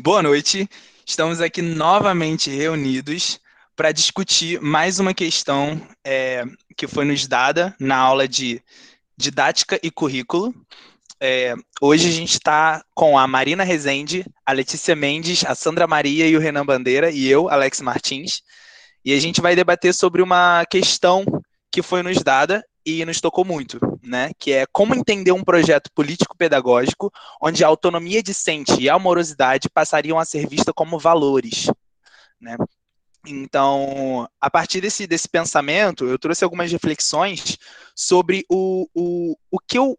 Boa noite. Estamos aqui novamente reunidos para discutir mais uma questão é, que foi nos dada na aula de didática e currículo. É, hoje a gente está com a Marina Rezende, a Letícia Mendes, a Sandra Maria e o Renan Bandeira, e eu, Alex Martins. E a gente vai debater sobre uma questão que foi nos dada e nos tocou muito, né? Que é como entender um projeto político-pedagógico onde a autonomia discente e a amorosidade passariam a ser vistas como valores, né? Então, a partir desse, desse pensamento, eu trouxe algumas reflexões sobre o, o, o que eu.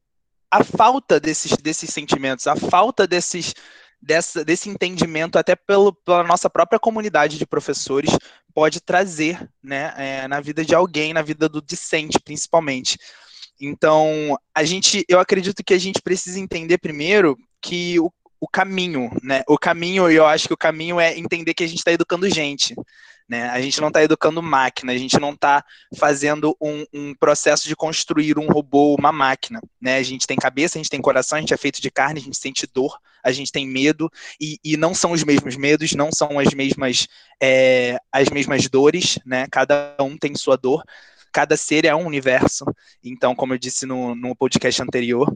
a falta desses, desses sentimentos, a falta desses, dessa, desse entendimento, até pelo, pela nossa própria comunidade de professores, pode trazer né, é, na vida de alguém, na vida do discente, principalmente. Então, a gente, eu acredito que a gente precisa entender primeiro que o, o caminho, né? O caminho, eu acho que o caminho é entender que a gente está educando gente. Né? A gente não está educando máquina, a gente não está fazendo um, um, processo de construir um robô, uma máquina. Né? A gente tem cabeça, a gente tem coração, a gente é feito de carne, a gente sente dor, a gente tem medo, e, e não são os mesmos medos, não são as mesmas, é, as mesmas dores, né? cada um tem sua dor, cada ser é um universo. Então, como eu disse no, no podcast anterior,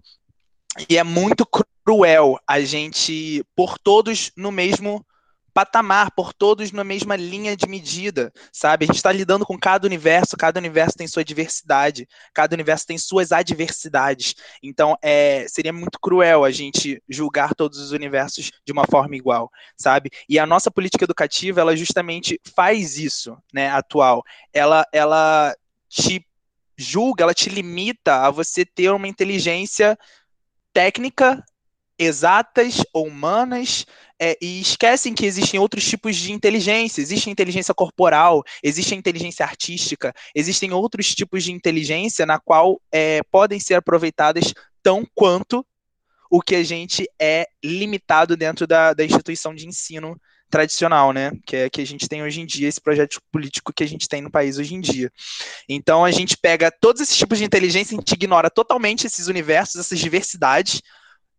e é muito cruel a gente pôr todos no mesmo patamar, por todos na mesma linha de medida, sabe? A gente está lidando com cada universo, cada universo tem sua diversidade, cada universo tem suas adversidades. Então, é, seria muito cruel a gente julgar todos os universos de uma forma igual, sabe? E a nossa política educativa, ela justamente faz isso, né, atual. Ela, ela te julga, ela te limita a você ter uma inteligência técnica exatas ou humanas é, e esquecem que existem outros tipos de inteligência. Existe inteligência corporal, existe inteligência artística, existem outros tipos de inteligência na qual é, podem ser aproveitadas tão quanto o que a gente é limitado dentro da, da instituição de ensino tradicional, né? Que é que a gente tem hoje em dia, esse projeto político que a gente tem no país hoje em dia. Então a gente pega todos esses tipos de inteligência, a gente ignora totalmente esses universos, essas diversidades,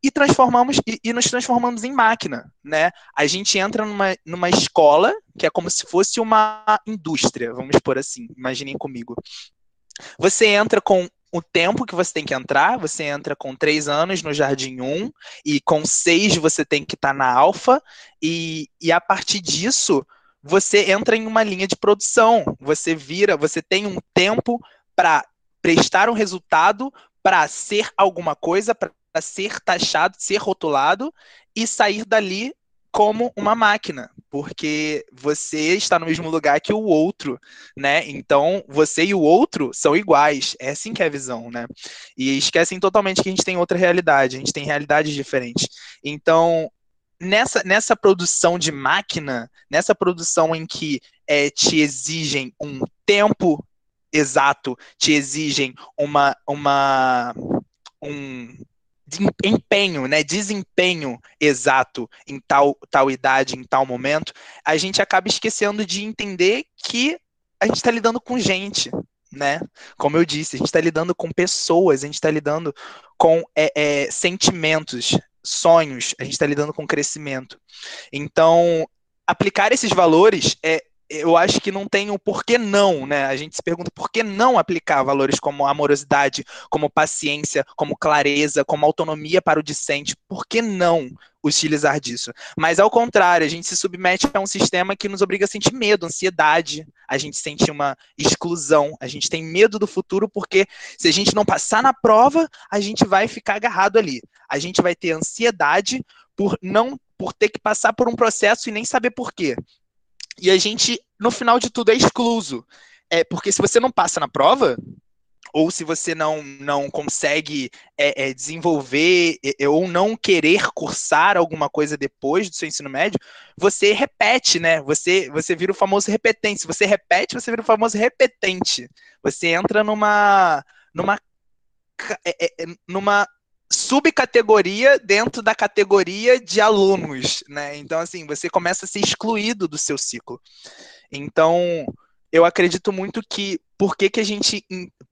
e transformamos e, e, nos transformamos em máquina, né? A gente entra numa, numa escola que é como se fosse uma indústria, vamos por assim, imaginem comigo. Você entra com o tempo que você tem que entrar, você entra com três anos no Jardim 1, e com seis você tem que estar tá na Alfa, e, e a partir disso você entra em uma linha de produção. Você vira, você tem um tempo para prestar um resultado, para ser alguma coisa, para ser taxado, ser rotulado e sair dali como uma máquina, porque você está no mesmo lugar que o outro, né? Então, você e o outro são iguais. É assim que é a visão, né? E esquecem totalmente que a gente tem outra realidade, a gente tem realidades diferentes. Então, nessa, nessa produção de máquina, nessa produção em que é, te exigem um tempo exato, te exigem uma, uma um, empenho, né, desempenho exato em tal, tal idade, em tal momento, a gente acaba esquecendo de entender que a gente está lidando com gente, né? Como eu disse, a gente está lidando com pessoas, a gente está lidando com é, é, sentimentos, sonhos, a gente está lidando com crescimento. Então, aplicar esses valores é, eu acho que não tem o porquê não, né? A gente se pergunta por que não aplicar valores como amorosidade, como paciência, como clareza, como autonomia para o discente. Por que não utilizar disso? Mas ao contrário, a gente se submete a um sistema que nos obriga a sentir medo, ansiedade, a gente sente uma exclusão, a gente tem medo do futuro porque se a gente não passar na prova, a gente vai ficar agarrado ali. A gente vai ter ansiedade por não por ter que passar por um processo e nem saber por quê. E a gente, no final de tudo, é excluso. É, porque se você não passa na prova, ou se você não, não consegue é, é, desenvolver é, ou não querer cursar alguma coisa depois do seu ensino médio, você repete, né? Você, você vira o famoso repetente. Se você repete, você vira o famoso repetente. Você entra numa, numa, é, é, numa subcategoria dentro da categoria de alunos, né? Então, assim, você começa a ser excluído do seu ciclo. Então, eu acredito muito que por que, que a gente.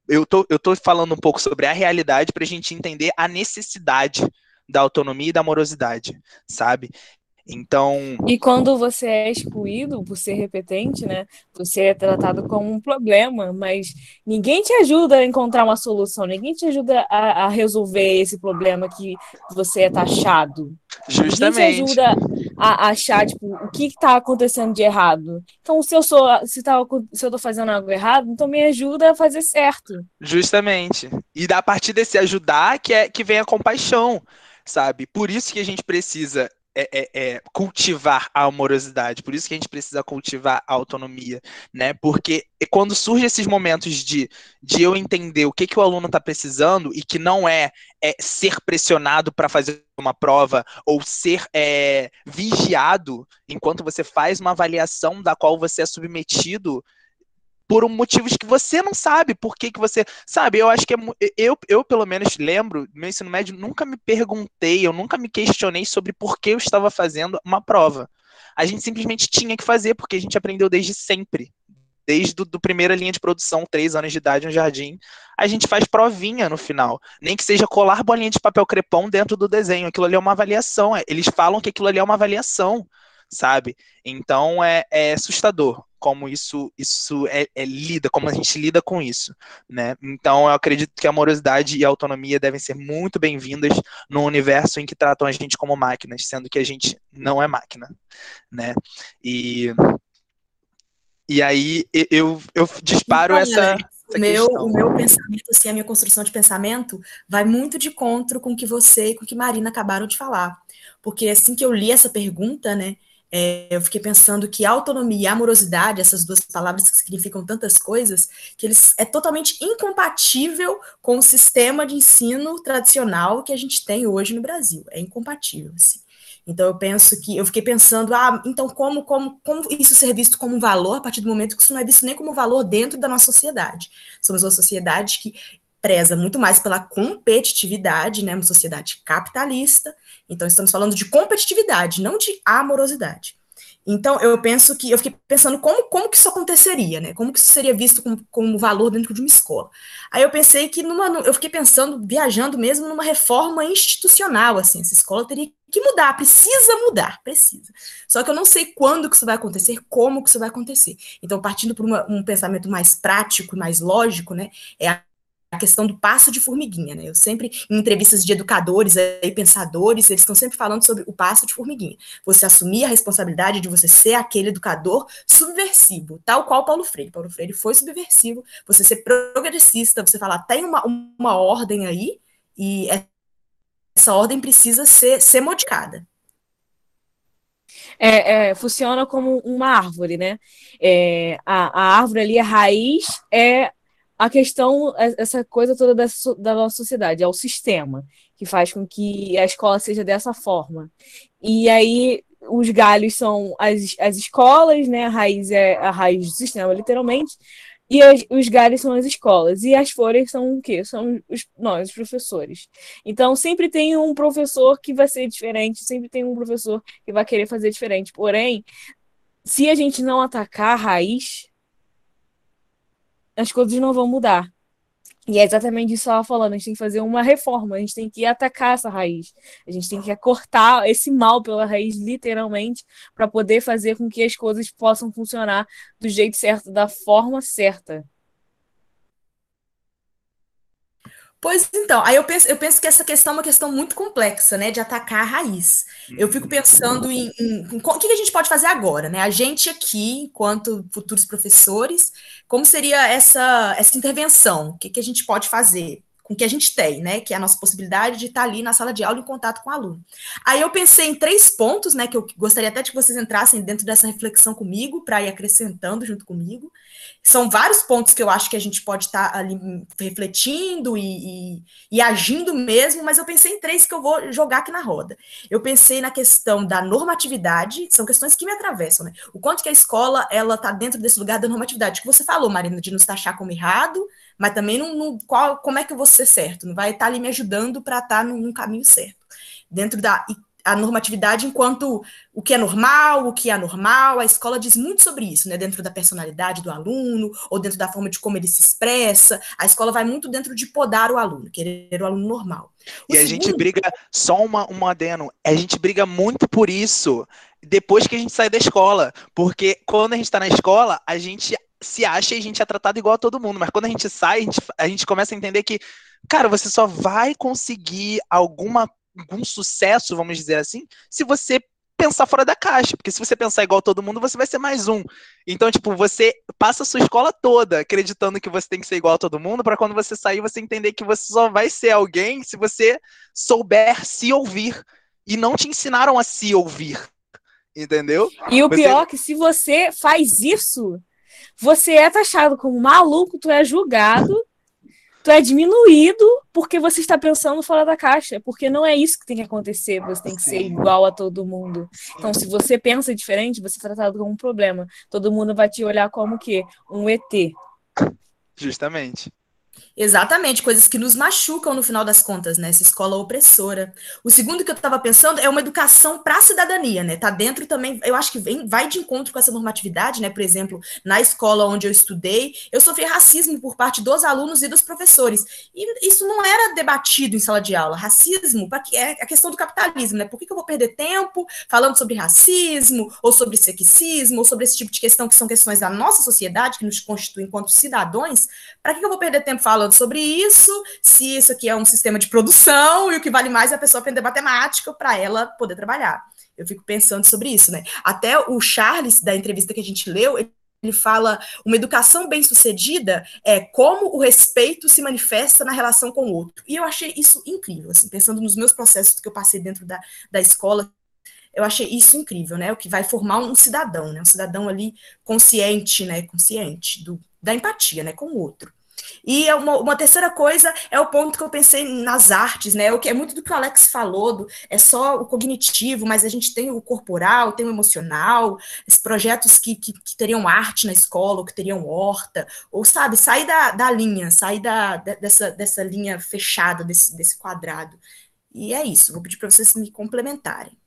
Eu tô, eu tô falando um pouco sobre a realidade para a gente entender a necessidade da autonomia e da amorosidade, sabe? Então. E quando você é excluído por ser repetente, né? Você é tratado como um problema, mas ninguém te ajuda a encontrar uma solução, ninguém te ajuda a, a resolver esse problema que você é taxado. Justamente. Ninguém te ajuda a, a achar, tipo, o que está acontecendo de errado. Então, se eu sou, se, tá, se eu tô fazendo algo errado, então me ajuda a fazer certo. Justamente. E a partir desse ajudar que, é, que vem a compaixão sabe? Por isso que a gente precisa é, é, é, cultivar a amorosidade, por isso que a gente precisa cultivar a autonomia, né? Porque quando surgem esses momentos de, de eu entender o que, que o aluno está precisando e que não é, é ser pressionado para fazer uma prova ou ser é, vigiado enquanto você faz uma avaliação da qual você é submetido por motivos que você não sabe por que, que você. Sabe, eu acho que é, eu, eu, pelo menos, lembro, meu ensino médio, nunca me perguntei, eu nunca me questionei sobre por que eu estava fazendo uma prova. A gente simplesmente tinha que fazer, porque a gente aprendeu desde sempre. Desde do, do primeira linha de produção, três anos de idade no jardim, a gente faz provinha no final. Nem que seja colar bolinha de papel crepom dentro do desenho. Aquilo ali é uma avaliação. É, eles falam que aquilo ali é uma avaliação sabe? Então é, é assustador como isso isso é, é, lida, como a gente lida com isso, né? Então eu acredito que a amorosidade e a autonomia devem ser muito bem-vindas no universo em que tratam a gente como máquinas, sendo que a gente não é máquina, né? E e aí eu, eu disparo então, essa, o meu, o meu pensamento, assim, a minha construção de pensamento vai muito de encontro com o que você e com o que Marina acabaram de falar. Porque assim que eu li essa pergunta, né, é, eu fiquei pensando que autonomia e amorosidade, essas duas palavras que significam tantas coisas, que eles é totalmente incompatível com o sistema de ensino tradicional que a gente tem hoje no Brasil. É incompatível, assim. Então eu penso que eu fiquei pensando, ah, então como como como isso ser visto como um valor a partir do momento que isso não é visto nem como valor dentro da nossa sociedade. Somos uma sociedade que preza muito mais pela competitividade, né, uma sociedade capitalista. Então estamos falando de competitividade, não de amorosidade. Então eu penso que eu fiquei pensando como, como que isso aconteceria, né? Como que isso seria visto como, como valor dentro de uma escola. Aí eu pensei que numa, eu fiquei pensando, viajando mesmo numa reforma institucional, assim, essa escola teria que mudar, precisa mudar, precisa. Só que eu não sei quando que isso vai acontecer, como que isso vai acontecer. Então, partindo por uma, um pensamento mais prático, mais lógico, né? É a a questão do passo de formiguinha, né? Eu sempre, em entrevistas de educadores e pensadores, eles estão sempre falando sobre o passo de formiguinha. Você assumir a responsabilidade de você ser aquele educador subversivo, tal qual Paulo Freire. Paulo Freire foi subversivo, você ser progressista, você falar, tem uma, uma ordem aí, e essa ordem precisa ser, ser modificada. É, é, funciona como uma árvore, né? É, a, a árvore ali, a raiz, é a questão, é, essa coisa toda da, da nossa sociedade, é o sistema que faz com que a escola seja dessa forma. E aí os galhos são as, as escolas, né? A raiz é a raiz do sistema, literalmente. E as, os galhos são as escolas. E as folhas são o quê? São os, nós, os professores. Então, sempre tem um professor que vai ser diferente, sempre tem um professor que vai querer fazer diferente. Porém, se a gente não atacar a raiz, as coisas não vão mudar. E é exatamente isso que estava falando. A gente tem que fazer uma reforma, a gente tem que atacar essa raiz. A gente tem que cortar esse mal pela raiz, literalmente, para poder fazer com que as coisas possam funcionar do jeito certo, da forma certa. Pois então, aí eu penso, eu penso que essa questão é uma questão muito complexa, né, de atacar a raiz. Eu fico pensando em, em, em, o que a gente pode fazer agora, né? A gente aqui, enquanto futuros professores, como seria essa, essa intervenção? O que, que a gente pode fazer? com o que a gente tem, né? Que é a nossa possibilidade de estar ali na sala de aula em contato com o aluno. Aí eu pensei em três pontos, né? Que eu gostaria até de que vocês entrassem dentro dessa reflexão comigo, para ir acrescentando junto comigo. São vários pontos que eu acho que a gente pode estar ali refletindo e, e, e agindo mesmo, mas eu pensei em três que eu vou jogar aqui na roda. Eu pensei na questão da normatividade, são questões que me atravessam, né? O quanto que a escola ela está dentro desse lugar da normatividade, que você falou, Marina, de nos taxar como errado, mas também não, não, qual, como é que eu vou ser certo? Não vai estar ali me ajudando para estar num, num, caminho certo. Dentro da. A normatividade enquanto o que é normal, o que é anormal. A escola diz muito sobre isso, né? Dentro da personalidade do aluno, ou dentro da forma de como ele se expressa. A escola vai muito dentro de podar o aluno, querer o aluno normal. O e segundo... a gente briga, só uma, um adeno, a gente briga muito por isso depois que a gente sai da escola. Porque quando a gente está na escola, a gente se acha e a gente é tratado igual a todo mundo. Mas quando a gente sai, a gente, a gente começa a entender que, cara, você só vai conseguir alguma algum sucesso, vamos dizer assim, se você pensar fora da caixa, porque se você pensar igual todo mundo, você vai ser mais um. Então, tipo, você passa a sua escola toda acreditando que você tem que ser igual a todo mundo, para quando você sair, você entender que você só vai ser alguém se você souber se ouvir. E não te ensinaram a se ouvir. Entendeu? E o você... pior é que se você faz isso, você é taxado como maluco, tu é julgado tu é diminuído porque você está pensando fora da caixa, porque não é isso que tem que acontecer, você tem que ser igual a todo mundo. Então, se você pensa diferente, você é tratado como um problema. Todo mundo vai te olhar como o quê? Um ET. Justamente. Exatamente, coisas que nos machucam no final das contas, né? Essa escola opressora. O segundo que eu estava pensando é uma educação para a cidadania, né? Tá dentro também, eu acho que vem, vai de encontro com essa normatividade, né? Por exemplo, na escola onde eu estudei, eu sofri racismo por parte dos alunos e dos professores. E isso não era debatido em sala de aula. Racismo é a questão do capitalismo, né? Por que, que eu vou perder tempo falando sobre racismo, ou sobre sexismo, ou sobre esse tipo de questão que são questões da nossa sociedade, que nos constituem enquanto cidadãos? Para que, que eu vou perder tempo falando? Falando sobre isso, se isso aqui é um sistema de produção e o que vale mais é a pessoa aprender matemática para ela poder trabalhar. Eu fico pensando sobre isso, né? Até o Charles, da entrevista que a gente leu, ele fala uma educação bem-sucedida é como o respeito se manifesta na relação com o outro. E eu achei isso incrível, assim, pensando nos meus processos que eu passei dentro da, da escola, eu achei isso incrível, né? O que vai formar um cidadão, né? Um cidadão ali consciente, né? Consciente do, da empatia, né? Com o outro. E é uma, uma, terceira coisa é o ponto que eu pensei nas artes, né? O que é muito do que o Alex falou, do, é só o cognitivo, mas a gente tem o corporal, tem o emocional, esses projetos que, que, que teriam arte na escola, ou que teriam horta, ou sabe, sair da, da linha, sair da, dessa, dessa linha fechada, desse, desse quadrado. E é isso, vou pedir para vocês me complementarem.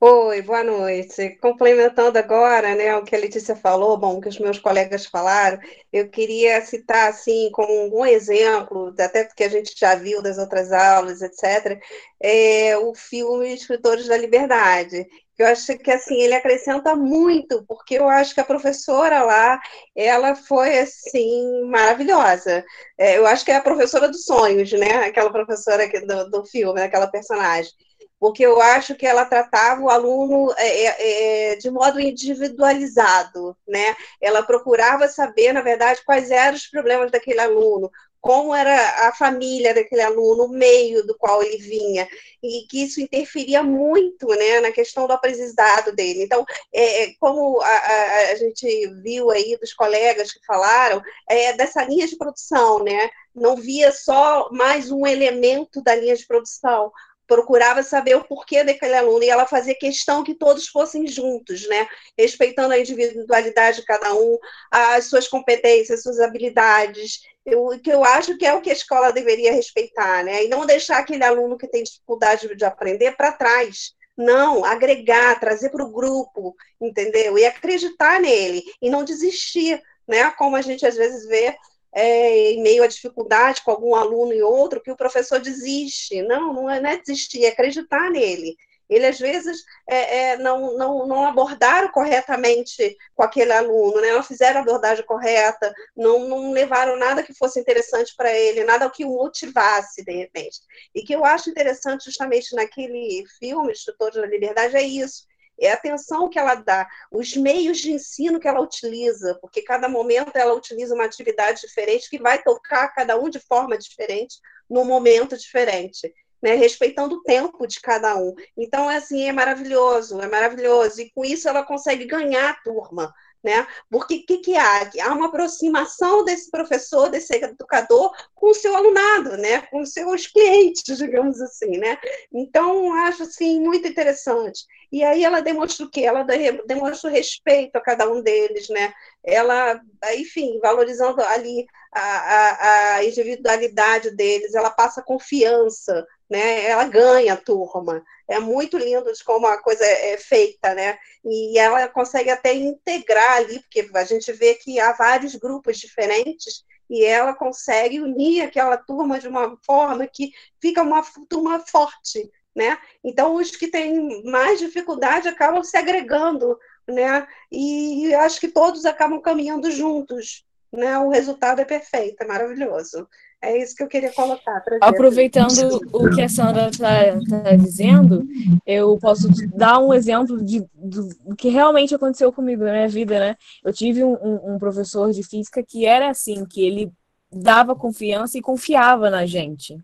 Oi, boa noite. Complementando agora, né, o que a Letícia falou, bom, o que os meus colegas falaram, eu queria citar, assim, como um exemplo, até porque a gente já viu das outras aulas, etc., é, o filme Escritores da Liberdade, eu acho que, assim, ele acrescenta muito, porque eu acho que a professora lá, ela foi, assim, maravilhosa. É, eu acho que é a professora dos sonhos, né, aquela professora do, do filme, aquela personagem porque eu acho que ela tratava o aluno é, é, é, de modo individualizado, né? Ela procurava saber, na verdade, quais eram os problemas daquele aluno, como era a família daquele aluno, o meio do qual ele vinha, e que isso interferia muito né, na questão do aprendizado dele. Então, é, é como a, a, a, gente viu aí dos colegas que falaram, é dessa linha de produção, né? Não via só mais um elemento da linha de produção, procurava saber o porquê daquele aluno e ela fazia questão que todos fossem juntos, né? Respeitando a individualidade de cada um, as suas competências, as suas habilidades, o que eu acho que é o que a escola deveria respeitar, né? E não deixar aquele aluno que tem dificuldade de aprender para trás. Não, agregar, trazer para o grupo, entendeu? E acreditar nele e não desistir, né? Como a gente às vezes vê é, em meio à dificuldade com algum aluno e outro, que o professor desiste. Não, não é, não é desistir, é acreditar nele. Ele, às vezes, é, é, não, não, não abordaram corretamente com aquele aluno, né? não fizeram a abordagem correta, não, não levaram nada que fosse interessante para ele, nada que o motivasse, de repente. E que eu acho interessante, justamente naquele filme, Instrutores da Liberdade, é isso é a atenção que ela dá, os meios de ensino que ela utiliza, porque cada momento ela utiliza uma atividade diferente que vai tocar cada um de forma diferente, num momento diferente. Né, respeitando o tempo de cada um. Então, é assim, é maravilhoso, é maravilhoso. E com isso ela consegue ganhar a turma, né? Porque o que, que há? Há uma aproximação desse professor, desse educador, com o seu alunado, né? com os seus clientes, digamos assim. Né? Então, acho assim, muito interessante. E aí ela demonstra o quê? Ela demonstra o respeito a cada um deles, né? Ela, enfim, valorizando ali a, a, a individualidade deles, ela passa confiança, né? Ela ganha a turma. É muito lindo de como a coisa é, é feita, né? E ela consegue até integrar ali, porque a gente vê que há vários grupos diferentes e ela consegue unir aquela turma de uma forma que fica uma turma forte, né? Então os que têm mais dificuldade acabam se agregando, né? E acho que todos acabam caminhando juntos, né? O resultado é perfeito, é maravilhoso. É isso que eu queria colocar. Aproveitando o que a Sandra está tá dizendo, eu posso dar um exemplo de, do, que realmente aconteceu comigo na minha vida, né? Eu tive um, um professor de física que era assim, que ele dava confiança e confiava na gente.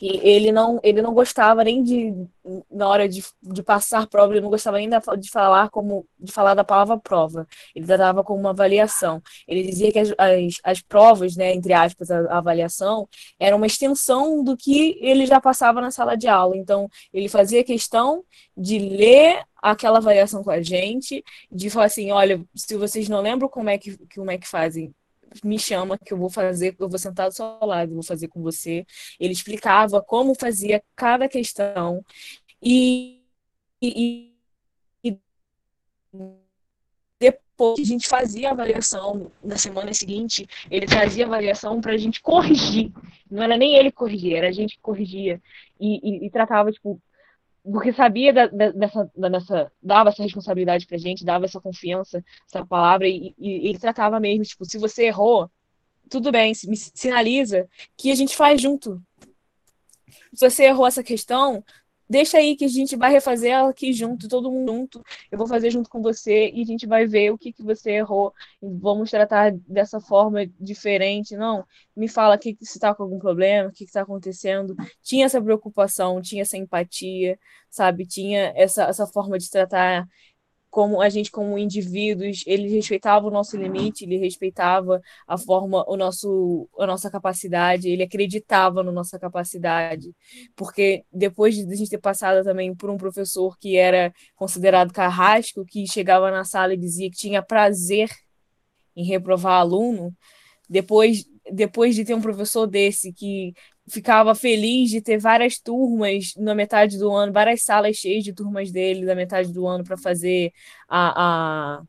E ele não, ele não gostava nem de, na hora de, de passar prova, ele não gostava nem de falar como de falar da palavra prova. Ele dava como uma avaliação. Ele dizia que as, as, as provas, né, entre aspas, a, a, avaliação, era uma extensão do que ele já passava na sala de aula. Então, ele fazia questão de ler aquela avaliação com a gente, de falar assim, olha, se vocês não lembram como é que, como é que fazem, me chama que eu vou fazer, eu vou sentar do seu lado, vou fazer com você. Ele explicava como fazia cada questão e, e, e depois que a gente fazia a avaliação na semana seguinte, ele trazia a avaliação para a gente corrigir. Não era nem ele corrigir, era a gente que corrigia. E, e, e tratava, tipo, porque sabia da, da, dessa, dessa, dava essa responsabilidade pra gente, dava essa confiança, essa palavra, e, e, ele tratava mesmo, tipo, se você errou, tudo bem, me sinaliza que a gente faz junto. Se você errou essa questão, deixa aí que a gente vai refazer ela aqui junto, todo mundo junto. Eu vou fazer junto com você e a gente vai ver o que, que você errou. Vamos tratar dessa forma diferente. Não, me fala que, você está com algum problema, o que está acontecendo. Tinha essa preocupação, tinha essa empatia, sabe? Tinha essa, essa forma de tratar como a gente como indivíduos, ele respeitava o nosso limite, ele respeitava a forma, o nosso, a nossa capacidade, ele acreditava na nossa capacidade, porque depois de a gente ter passado também por um professor que era considerado carrasco, que chegava na sala e dizia que tinha prazer em reprovar aluno, depois depois de ter um professor desse que ficava feliz de ter várias turmas na metade do ano, várias salas cheias de turmas dele da metade do ano para fazer a, a,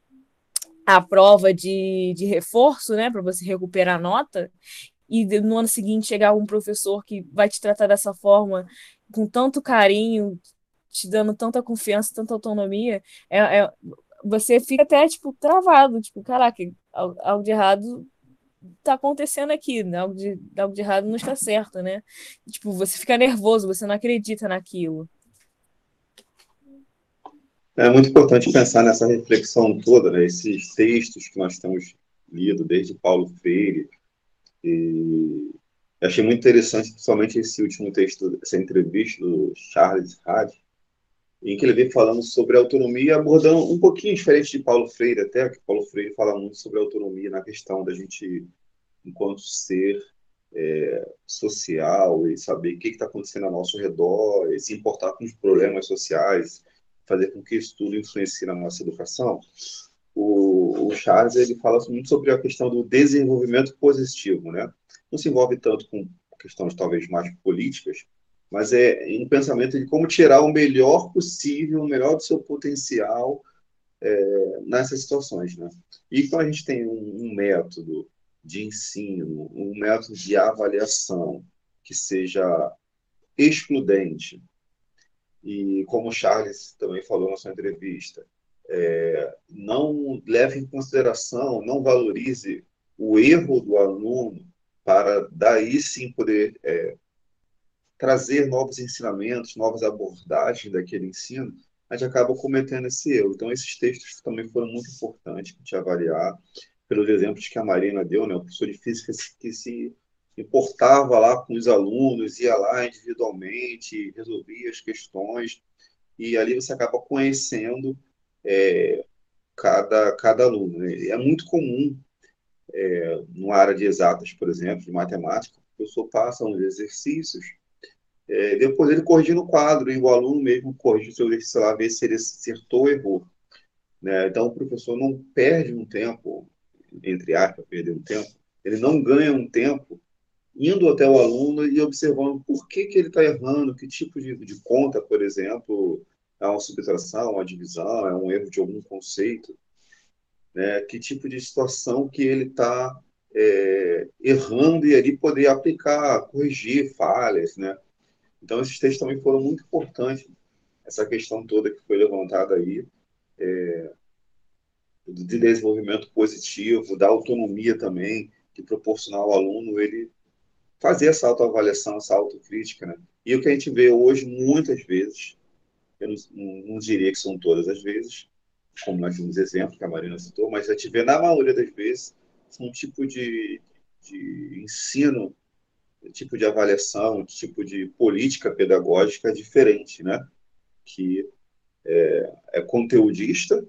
a prova de, de reforço, né, para você recuperar a nota. E no ano seguinte chegar um professor que vai te tratar dessa forma, com tanto carinho, te dando tanta confiança, tanta autonomia, é, é você fica até, tipo, travado, tipo, caraca, algo de errado tá acontecendo aqui, né? algo, de, algo de errado não está certo, né? Tipo, você fica nervoso, você não acredita naquilo. É muito importante pensar nessa reflexão toda, né? esses textos que nós temos lido desde Paulo Freire. E achei muito interessante, principalmente esse último texto, essa entrevista do Charles Hard, em que ele vem falando sobre autonomia, abordando um pouquinho diferente de Paulo Freire, até, que Paulo Freire fala muito sobre autonomia na questão da gente, enquanto ser é, social, e saber o que está acontecendo ao nosso redor, e se importar com os problemas sociais, fazer com que isso tudo influencie na nossa educação. O, o Charles ele fala muito sobre a questão do desenvolvimento positivo, né? Não se envolve tanto com questões talvez mais políticas, mas é um pensamento de como tirar o melhor possível, o melhor do seu potencial é, nessas situações, né? E quando a gente tem um, um método de ensino, um método de avaliação que seja excludente, e como o Charles também falou na sua entrevista, é, não leve em consideração, não valorize o erro do aluno para daí sim poder é, trazer novos ensinamentos, novas abordagens daquele ensino, a gente acaba cometendo esse erro. Então, esses textos também foram muito importantes te avaliar, pelos exemplos que a Marina deu, né? o professor de física que se importava lá com os alunos, ia lá individualmente, resolvia as questões, e ali você acaba conhecendo é, cada, cada aluno. Né? É muito comum, é, no área de exatas, por exemplo, de matemática, o professor passa uns exercícios é, depois ele corrige no quadro e o aluno mesmo corrige o seu exercício lá, ver se ele acertou ou errou. Né? Então, o professor não perde um tempo, entre aspas, perder um tempo, ele não ganha um tempo indo até o aluno e observando por que, que ele está errando, que tipo de, de conta, por exemplo, é uma subtração, uma divisão, é um erro de algum conceito, né? que tipo de situação que ele está é, errando e ali poder aplicar, corrigir falhas. Né? Então, esses textos também foram muito importantes, essa questão toda que foi levantada aí, é, de desenvolvimento positivo, da autonomia também, que proporcionar ao aluno ele fazer essa autoavaliação, essa autocrítica, né? E o que a gente vê hoje, muitas vezes, eu não, não, diria que são todas as vezes, como nós vimos exemplo que a Marina citou, mas a gente vê, na maioria das vezes, um tipo de, de ensino, tipo de avaliação, tipo de política pedagógica diferente, né? Que é, é conteudista,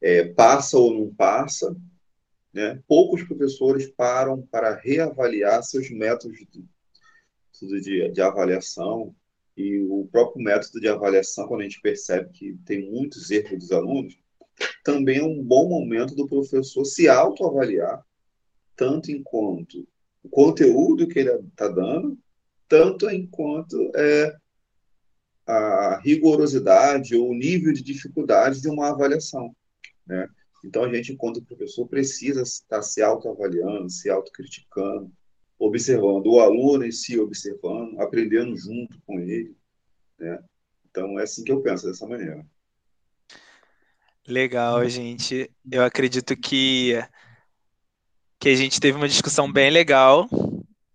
é, passa ou não passa, né? Poucos professores param para reavaliar seus métodos de, de, de, avaliação e o próprio método de avaliação, quando a gente percebe que tem muitos erros dos alunos, também é um bom momento do professor se autoavaliar, tanto enquanto o conteúdo que ele está dando, tanto enquanto é a rigorosidade ou o nível de dificuldade de uma avaliação, né? Então, a gente, enquanto professor, precisa estar se autoavaliando, se autocriticando, observando o aluno em si, observando, aprendendo junto com ele. Né? Então, é assim que eu penso, dessa maneira. Legal, gente. Eu acredito que, que a gente teve uma discussão bem legal,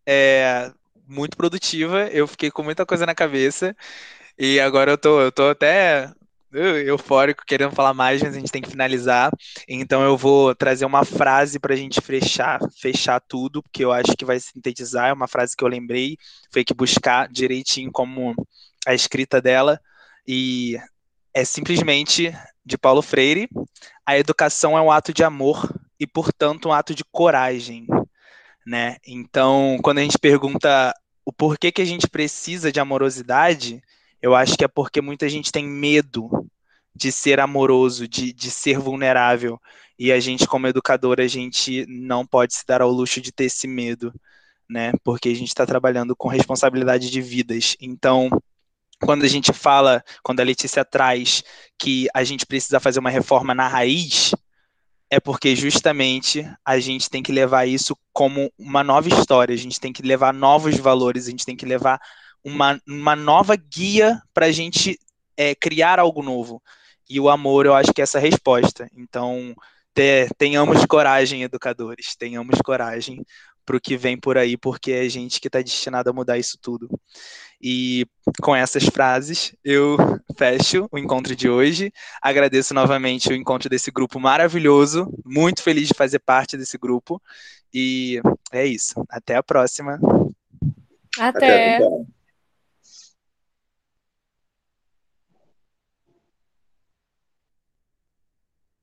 é, muito produtiva. Eu fiquei com muita coisa na cabeça. E agora eu tô, eu tô até eufórico, querendo falar mais, mas a gente tem que finalizar. Então eu vou trazer uma frase para a gente fechar, fechar tudo, porque eu acho que vai sintetizar. É uma frase que eu lembrei, foi que buscar direitinho como a escrita dela. E é simplesmente de Paulo Freire: a educação é um ato de amor e, portanto, um ato de coragem. Né? Então, quando a gente pergunta o porquê que a gente precisa de amorosidade, eu acho que é porque muita gente tem medo de ser amoroso, de, de ser vulnerável. E a gente, como educador, a gente não pode se dar ao luxo de ter esse medo, né? Porque a gente está trabalhando com responsabilidade de vidas. Então, quando a gente fala, quando a Letícia traz que a gente precisa fazer uma reforma na raiz, é porque justamente a gente tem que levar isso como uma nova história, a gente tem que levar novos valores, a gente tem que levar uma, uma nova guia para a gente é, criar algo novo. E o amor, eu acho que é essa resposta. Então, te, tenhamos coragem, educadores, tenhamos coragem para o que vem por aí, porque é a gente que está destinado a mudar isso tudo. E com essas frases, eu fecho o encontro de hoje. Agradeço novamente o encontro desse grupo maravilhoso. Muito feliz de fazer parte desse grupo. E é isso. Até a próxima. Até. Até